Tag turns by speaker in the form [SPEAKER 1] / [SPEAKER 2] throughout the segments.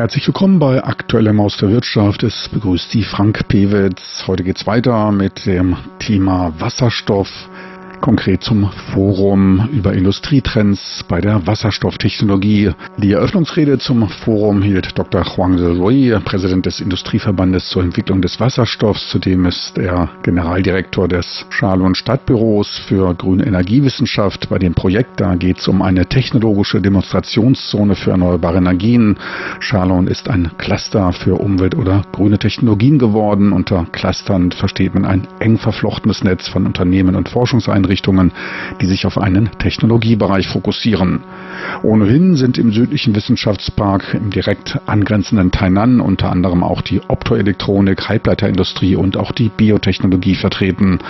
[SPEAKER 1] Herzlich willkommen bei Aktuellem aus der Wirtschaft. Es begrüßt Sie Frank Pewitz. Heute geht's weiter mit dem Thema Wasserstoff konkret zum Forum über Industrietrends bei der Wasserstofftechnologie. Die Eröffnungsrede zum Forum hielt Dr. Huang Zerui, Präsident des Industrieverbandes zur Entwicklung des Wasserstoffs. Zudem ist er Generaldirektor des Schalon Stadtbüros für grüne Energiewissenschaft. Bei dem Projekt da geht es um eine technologische Demonstrationszone für erneuerbare Energien. Schalon ist ein Cluster für Umwelt- oder grüne Technologien geworden. Unter Clustern versteht man ein eng verflochtenes Netz von Unternehmen und Forschungseinrichtungen Einrichtungen, die sich auf einen Technologiebereich fokussieren. Ohnehin sind im südlichen Wissenschaftspark im direkt angrenzenden Tainan unter anderem auch die Optoelektronik, Halbleiterindustrie und auch die Biotechnologie vertreten.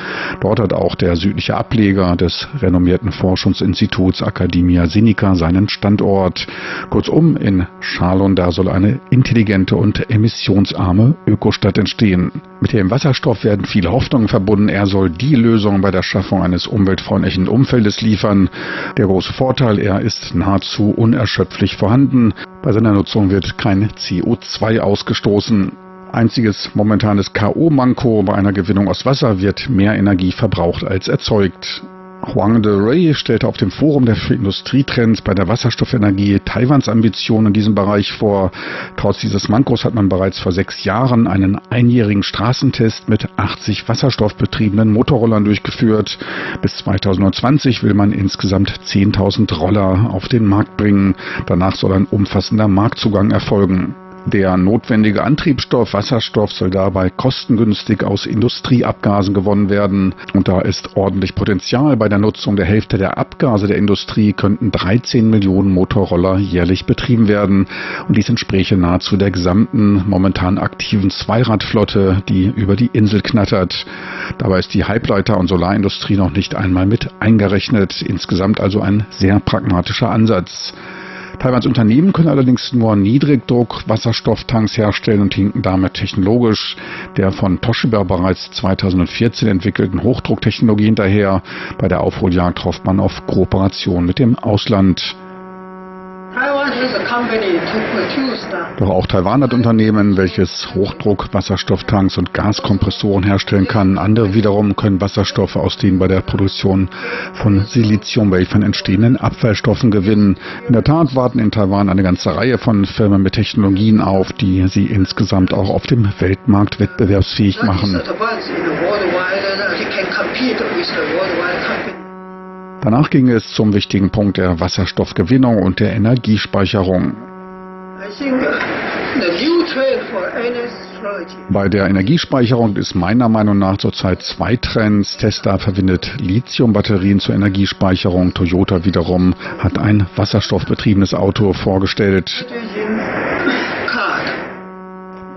[SPEAKER 1] Dort hat auch der südliche Ableger des renommierten Forschungsinstituts Academia Sinica seinen Standort. Kurzum, in Schalon, da soll eine intelligente und emissionsarme Ökostadt entstehen. Mit dem Wasserstoff werden viele Hoffnungen verbunden. Er soll die Lösung bei der Schaffung eines umweltfreundlichen Umfeldes liefern. Der große Vorteil, er ist nahezu unerschöpflich vorhanden. Bei seiner Nutzung wird kein CO2 ausgestoßen. Einziges momentanes K.O.-Manko bei einer Gewinnung aus Wasser wird mehr Energie verbraucht als erzeugt. Huang de Rey stellte auf dem Forum der Industrietrends bei der Wasserstoffenergie Taiwans Ambitionen in diesem Bereich vor. Trotz dieses Mankos hat man bereits vor sechs Jahren einen einjährigen Straßentest mit 80 wasserstoffbetriebenen Motorrollern durchgeführt. Bis 2020 will man insgesamt 10.000 Roller auf den Markt bringen. Danach soll ein umfassender Marktzugang erfolgen. Der notwendige Antriebsstoff Wasserstoff soll dabei kostengünstig aus Industrieabgasen gewonnen werden. Und da ist ordentlich Potenzial. Bei der Nutzung der Hälfte der Abgase der Industrie könnten 13 Millionen Motorroller jährlich betrieben werden. Und dies entspräche nahezu der gesamten momentan aktiven Zweiradflotte, die über die Insel knattert. Dabei ist die Halbleiter- und Solarindustrie noch nicht einmal mit eingerechnet. Insgesamt also ein sehr pragmatischer Ansatz. Taiwans Unternehmen können allerdings nur Niedrigdruck Wasserstofftanks herstellen und hinken damit technologisch der von Toshiba bereits 2014 entwickelten Hochdrucktechnologie hinterher. Bei der Aufholjagd hofft man auf Kooperation mit dem Ausland. Doch auch Taiwan hat Unternehmen, welches Hochdruck Wasserstofftanks und Gaskompressoren herstellen kann. Andere wiederum können Wasserstoffe aus den bei der Produktion von Siliziumwafern entstehenden Abfallstoffen gewinnen. In der Tat warten in Taiwan eine ganze Reihe von Firmen mit Technologien auf, die sie insgesamt auch auf dem Weltmarkt wettbewerbsfähig machen. Danach ging es zum wichtigen Punkt der Wasserstoffgewinnung und der Energiespeicherung. Bei der Energiespeicherung ist meiner Meinung nach zurzeit zwei Trends. Tesla verwendet Lithiumbatterien zur Energiespeicherung. Toyota wiederum hat ein wasserstoffbetriebenes Auto vorgestellt.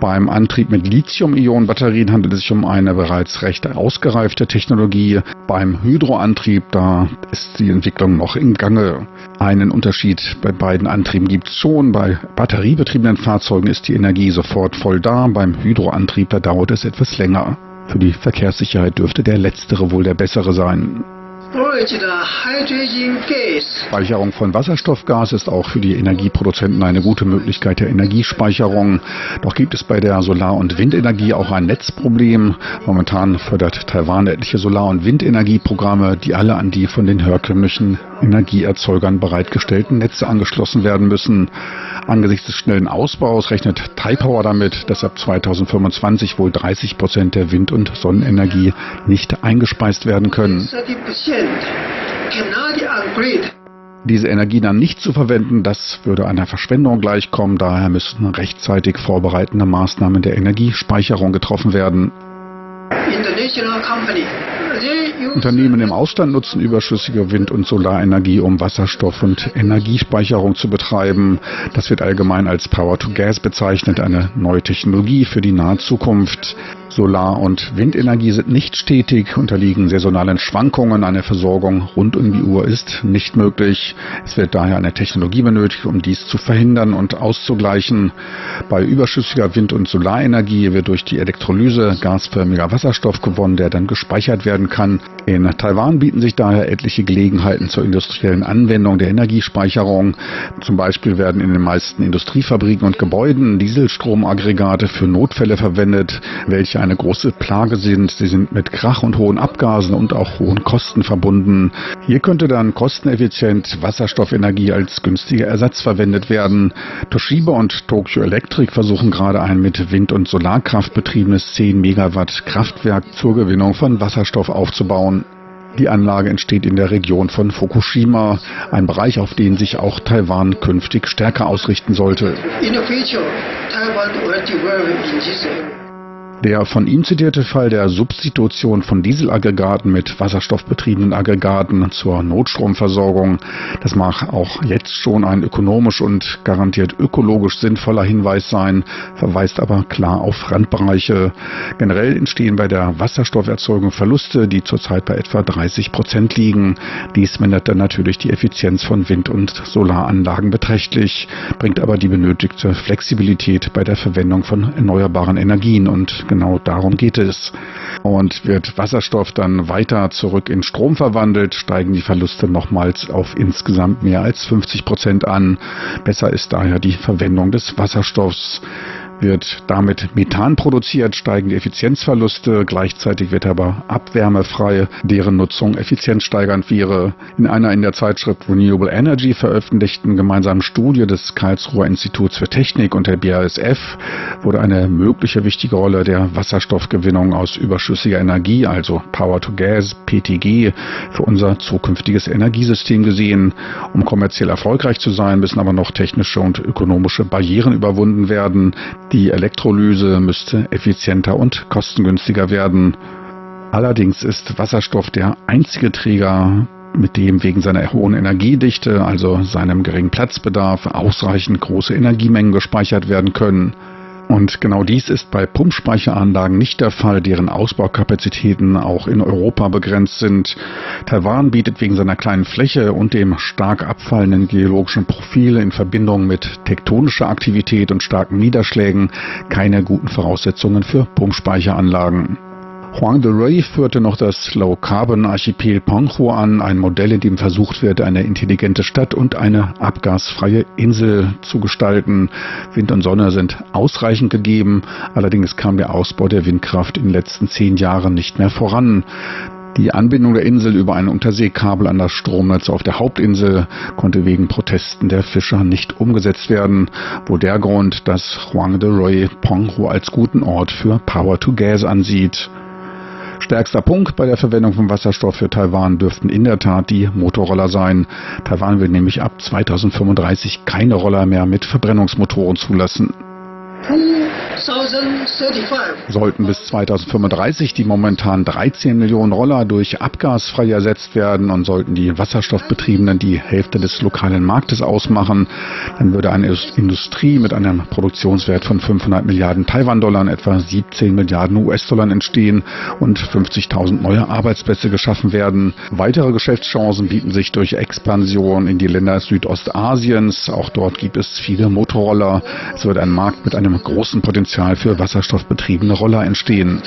[SPEAKER 1] Beim Antrieb mit Lithium-Ionen-Batterien handelt es sich um eine bereits recht ausgereifte Technologie. Beim Hydroantrieb, da ist die Entwicklung noch in Gange. Einen Unterschied bei beiden Antrieben gibt es schon. Bei batteriebetriebenen Fahrzeugen ist die Energie sofort voll da. Beim Hydroantrieb, da dauert es etwas länger. Für die Verkehrssicherheit dürfte der letztere wohl der bessere sein. Speicherung von Wasserstoffgas ist auch für die Energieproduzenten eine gute Möglichkeit der Energiespeicherung. Doch gibt es bei der Solar- und Windenergie auch ein Netzproblem. Momentan fördert Taiwan etliche Solar- und Windenergieprogramme, die alle an die von den herkömmlichen Energieerzeugern bereitgestellten Netze angeschlossen werden müssen. Angesichts des schnellen Ausbaus rechnet Taipower damit, dass ab 2025 wohl 30 Prozent der Wind- und Sonnenenergie nicht eingespeist werden können. Diese Energie dann nicht zu verwenden, das würde einer Verschwendung gleichkommen. Daher müssen rechtzeitig vorbereitende Maßnahmen der Energiespeicherung getroffen werden. Unternehmen im Ausland nutzen überschüssige Wind- und Solarenergie, um Wasserstoff- und Energiespeicherung zu betreiben. Das wird allgemein als Power-to-Gas bezeichnet, eine neue Technologie für die nahe Zukunft. Solar- und Windenergie sind nicht stetig, unterliegen saisonalen Schwankungen. Eine Versorgung rund um die Uhr ist nicht möglich. Es wird daher eine Technologie benötigt, um dies zu verhindern und auszugleichen. Bei überschüssiger Wind- und Solarenergie wird durch die Elektrolyse gasförmiger Wasserstoff gewonnen, der dann gespeichert werden kann. In Taiwan bieten sich daher etliche Gelegenheiten zur industriellen Anwendung der Energiespeicherung. Zum Beispiel werden in den meisten Industriefabriken und Gebäuden Dieselstromaggregate für Notfälle verwendet, welche eine große Plage sind. Sie sind mit Krach und hohen Abgasen und auch hohen Kosten verbunden. Hier könnte dann kosteneffizient Wasserstoffenergie als günstiger Ersatz verwendet werden. Toshiba und Tokyo Electric versuchen gerade ein mit Wind- und Solarkraft betriebenes 10 Megawatt Kraftwerk zur Gewinnung von Wasserstoff aufzubauen. Die Anlage entsteht in der Region von Fukushima, ein Bereich, auf den sich auch Taiwan künftig stärker ausrichten sollte. In the future, Taiwan will develop in this area. Der von ihm zitierte Fall der Substitution von Dieselaggregaten mit wasserstoffbetriebenen Aggregaten zur Notstromversorgung, das mag auch jetzt schon ein ökonomisch und garantiert ökologisch sinnvoller Hinweis sein, verweist aber klar auf Randbereiche. Generell entstehen bei der Wasserstofferzeugung Verluste, die zurzeit bei etwa 30 Prozent liegen. Dies mindert dann natürlich die Effizienz von Wind- und Solaranlagen beträchtlich, bringt aber die benötigte Flexibilität bei der Verwendung von erneuerbaren Energien und Genau darum geht es. Und wird Wasserstoff dann weiter zurück in Strom verwandelt, steigen die Verluste nochmals auf insgesamt mehr als 50 Prozent an. Besser ist daher die Verwendung des Wasserstoffs wird damit Methan produziert, steigen die Effizienzverluste, gleichzeitig wird aber Abwärme frei, deren Nutzung effizienzsteigernd wäre. In einer in der Zeitschrift Renewable Energy veröffentlichten gemeinsamen Studie des Karlsruher Instituts für Technik und der BASF wurde eine mögliche wichtige Rolle der Wasserstoffgewinnung aus überschüssiger Energie, also Power to Gas, PTG, für unser zukünftiges Energiesystem gesehen. Um kommerziell erfolgreich zu sein, müssen aber noch technische und ökonomische Barrieren überwunden werden. Die Elektrolyse müsste effizienter und kostengünstiger werden. Allerdings ist Wasserstoff der einzige Träger, mit dem wegen seiner hohen Energiedichte, also seinem geringen Platzbedarf, ausreichend große Energiemengen gespeichert werden können. Und genau dies ist bei Pumpspeicheranlagen nicht der Fall, deren Ausbaukapazitäten auch in Europa begrenzt sind. Taiwan bietet wegen seiner kleinen Fläche und dem stark abfallenden geologischen Profil in Verbindung mit tektonischer Aktivität und starken Niederschlägen keine guten Voraussetzungen für Pumpspeicheranlagen. Huang de Rey führte noch das Low-Carbon-Archipel Penghu an, ein Modell, in dem versucht wird, eine intelligente Stadt und eine abgasfreie Insel zu gestalten. Wind und Sonne sind ausreichend gegeben, allerdings kam der Ausbau der Windkraft in den letzten zehn Jahren nicht mehr voran. Die Anbindung der Insel über ein Unterseekabel an das Stromnetz auf der Hauptinsel konnte wegen Protesten der Fischer nicht umgesetzt werden, wo der Grund, dass Huang de Roy Penghu als guten Ort für Power to Gas ansieht. Stärkster Punkt bei der Verwendung von Wasserstoff für Taiwan dürften in der Tat die Motorroller sein. Taiwan will nämlich ab 2035 keine Roller mehr mit Verbrennungsmotoren zulassen. Sollten bis 2035 die momentan 13 Millionen Roller durch abgasfrei ersetzt werden und sollten die Wasserstoffbetriebenen die Hälfte des lokalen Marktes ausmachen, dann würde eine Industrie mit einem Produktionswert von 500 Milliarden Taiwan-Dollar etwa 17 Milliarden US-Dollar entstehen und 50.000 neue Arbeitsplätze geschaffen werden. Weitere Geschäftschancen bieten sich durch Expansion in die Länder Südostasiens. Auch dort gibt es viele Motorroller. Es wird ein Markt mit einem großen Potenzial Potenzial für wasserstoffbetriebene Roller entstehen.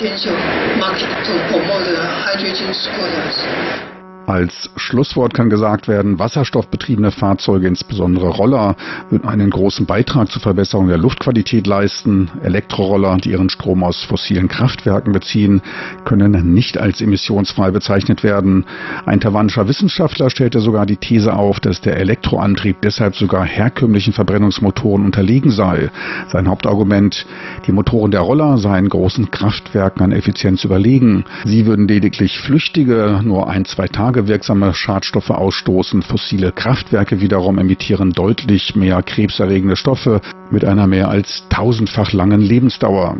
[SPEAKER 1] Als Schlusswort kann gesagt werden, wasserstoffbetriebene Fahrzeuge, insbesondere Roller, würden einen großen Beitrag zur Verbesserung der Luftqualität leisten. Elektroroller, die ihren Strom aus fossilen Kraftwerken beziehen, können nicht als emissionsfrei bezeichnet werden. Ein taiwanischer Wissenschaftler stellte sogar die These auf, dass der Elektroantrieb deshalb sogar herkömmlichen Verbrennungsmotoren unterlegen sei. Sein Hauptargument, die Motoren der Roller seien großen Kraftwerken an Effizienz überlegen. Sie würden lediglich flüchtige, nur ein, zwei Tage Tage wirksame Schadstoffe ausstoßen. Fossile Kraftwerke wiederum emittieren deutlich mehr krebserregende Stoffe mit einer mehr als tausendfach langen Lebensdauer.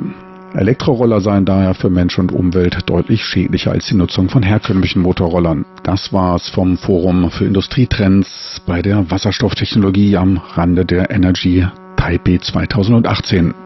[SPEAKER 1] Elektroroller seien daher für Mensch und Umwelt deutlich schädlicher als die Nutzung von herkömmlichen Motorrollern. Das war's vom Forum für Industrietrends bei der Wasserstofftechnologie am Rande der Energy Taipei 2018.